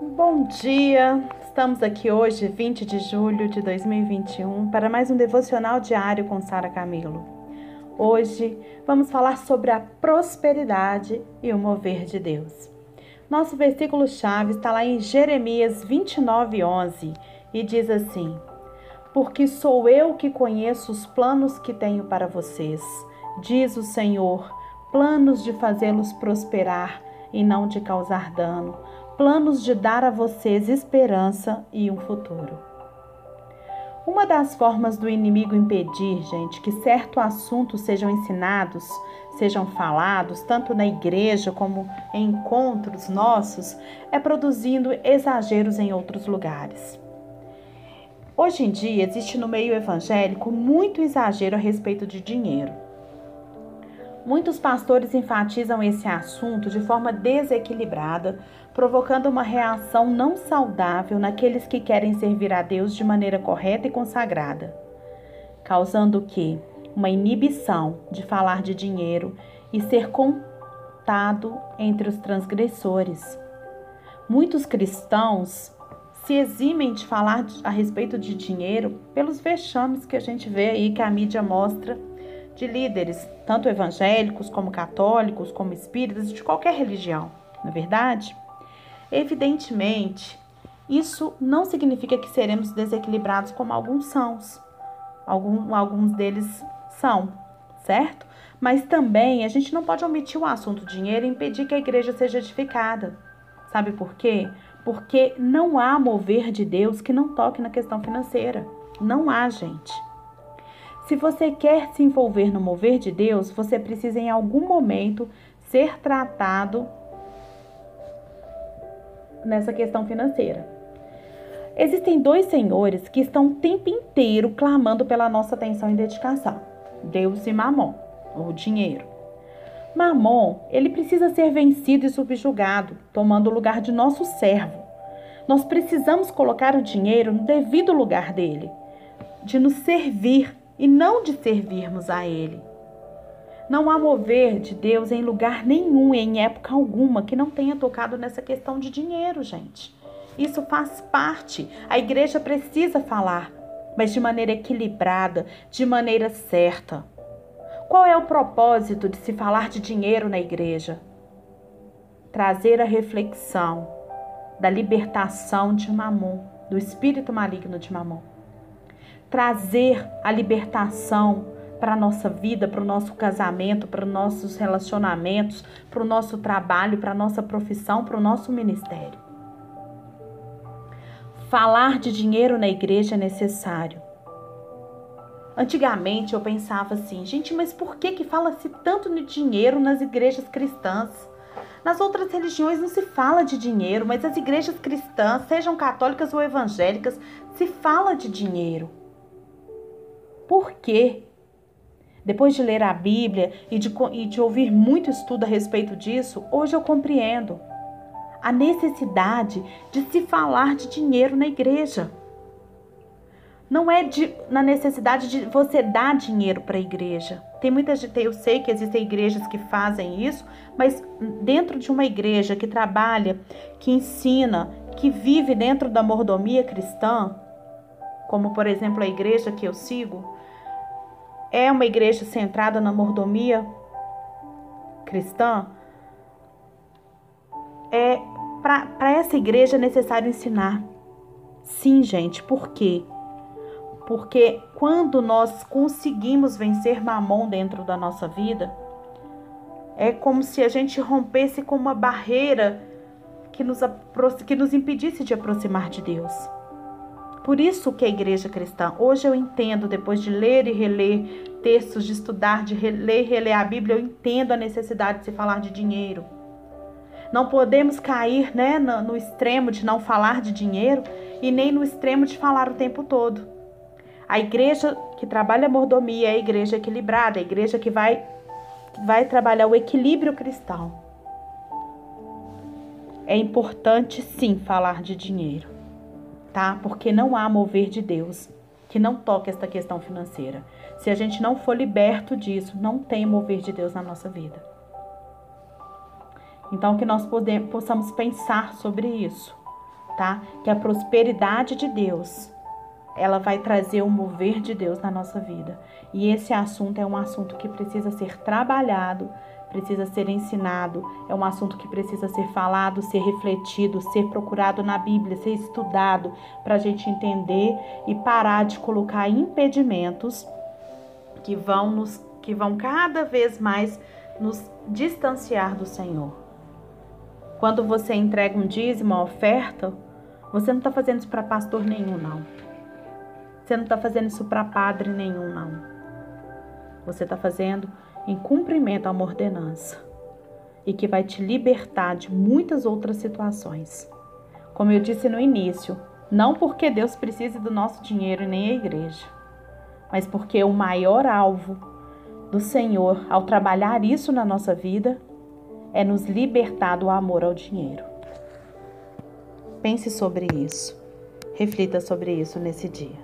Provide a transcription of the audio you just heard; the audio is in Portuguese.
Bom dia! Estamos aqui hoje, 20 de julho de 2021, para mais um devocional diário com Sara Camilo. Hoje vamos falar sobre a prosperidade e o mover de Deus. Nosso versículo-chave está lá em Jeremias 29, 11 e diz assim: Porque sou eu que conheço os planos que tenho para vocês, diz o Senhor, planos de fazê-los prosperar e não de causar dano planos de dar a vocês esperança e um futuro. Uma das formas do inimigo impedir, gente, que certo assunto sejam ensinados, sejam falados, tanto na igreja como em encontros nossos, é produzindo exageros em outros lugares. Hoje em dia existe no meio evangélico muito exagero a respeito de dinheiro. Muitos pastores enfatizam esse assunto de forma desequilibrada, provocando uma reação não saudável naqueles que querem servir a Deus de maneira correta e consagrada, causando o que? Uma inibição de falar de dinheiro e ser contado entre os transgressores. Muitos cristãos se eximem de falar a respeito de dinheiro pelos vexames que a gente vê aí que a mídia mostra de líderes, tanto evangélicos como católicos, como espíritas, de qualquer religião, não é verdade? Evidentemente, isso não significa que seremos desequilibrados como alguns são. Algum, alguns deles são, certo? Mas também a gente não pode omitir o assunto dinheiro e impedir que a igreja seja edificada. Sabe por quê? Porque não há mover de Deus que não toque na questão financeira. Não há, gente. Se você quer se envolver no mover de Deus, você precisa em algum momento ser tratado nessa questão financeira. Existem dois senhores que estão o tempo inteiro clamando pela nossa atenção e dedicação: Deus e Mamon, o dinheiro. Mamon, ele precisa ser vencido e subjugado, tomando o lugar de nosso servo. Nós precisamos colocar o dinheiro no devido lugar dele, de nos servir e não de servirmos a Ele. Não há mover de Deus em lugar nenhum, em época alguma, que não tenha tocado nessa questão de dinheiro, gente. Isso faz parte. A igreja precisa falar, mas de maneira equilibrada, de maneira certa. Qual é o propósito de se falar de dinheiro na igreja? Trazer a reflexão da libertação de Mamon, do espírito maligno de Mamon trazer a libertação para a nossa vida, para o nosso casamento, para os nossos relacionamentos, para o nosso trabalho, para a nossa profissão, para o nosso ministério. Falar de dinheiro na igreja é necessário. Antigamente eu pensava assim, gente, mas por que que fala-se tanto de dinheiro nas igrejas cristãs? Nas outras religiões não se fala de dinheiro, mas as igrejas cristãs, sejam católicas ou evangélicas, se fala de dinheiro. Por quê? Depois de ler a Bíblia e de, e de ouvir muito estudo a respeito disso, hoje eu compreendo a necessidade de se falar de dinheiro na igreja. Não é de, na necessidade de você dar dinheiro para a igreja. Tem muita gente, eu sei que existem igrejas que fazem isso, mas dentro de uma igreja que trabalha, que ensina, que vive dentro da mordomia cristã, como por exemplo a igreja que eu sigo, é uma igreja centrada na mordomia cristã, é para essa igreja é necessário ensinar. Sim, gente, por quê? Porque quando nós conseguimos vencer Mamon dentro da nossa vida, é como se a gente rompesse com uma barreira que nos, que nos impedisse de aproximar de Deus. Por isso que a igreja cristã, hoje eu entendo, depois de ler e reler textos, de estudar, de ler e reler a Bíblia, eu entendo a necessidade de se falar de dinheiro. Não podemos cair né, no, extremo de não falar de dinheiro e nem no extremo de falar o tempo todo. A igreja que trabalha a mordomia é a igreja equilibrada, a igreja que vai, vai trabalhar o equilíbrio cristão. É importante sim falar de dinheiro tá? Porque não há mover de Deus que não toque esta questão financeira. Se a gente não for liberto disso, não tem mover de Deus na nossa vida. Então, que nós possamos pensar sobre isso. tá? Que a prosperidade de Deus, ela vai trazer o mover de Deus na nossa vida. E esse assunto é um assunto que precisa ser trabalhado, precisa ser ensinado, é um assunto que precisa ser falado, ser refletido, ser procurado na Bíblia, ser estudado, para a gente entender e parar de colocar impedimentos que vão nos que vão cada vez mais nos distanciar do Senhor. Quando você entrega um dízimo, uma oferta, você não está fazendo isso para pastor nenhum, não. Você não está fazendo isso para padre nenhum, não. Você está fazendo em cumprimento a uma ordenança e que vai te libertar de muitas outras situações. Como eu disse no início, não porque Deus precise do nosso dinheiro nem a igreja, mas porque o maior alvo do Senhor ao trabalhar isso na nossa vida é nos libertar do amor ao dinheiro. Pense sobre isso. Reflita sobre isso nesse dia.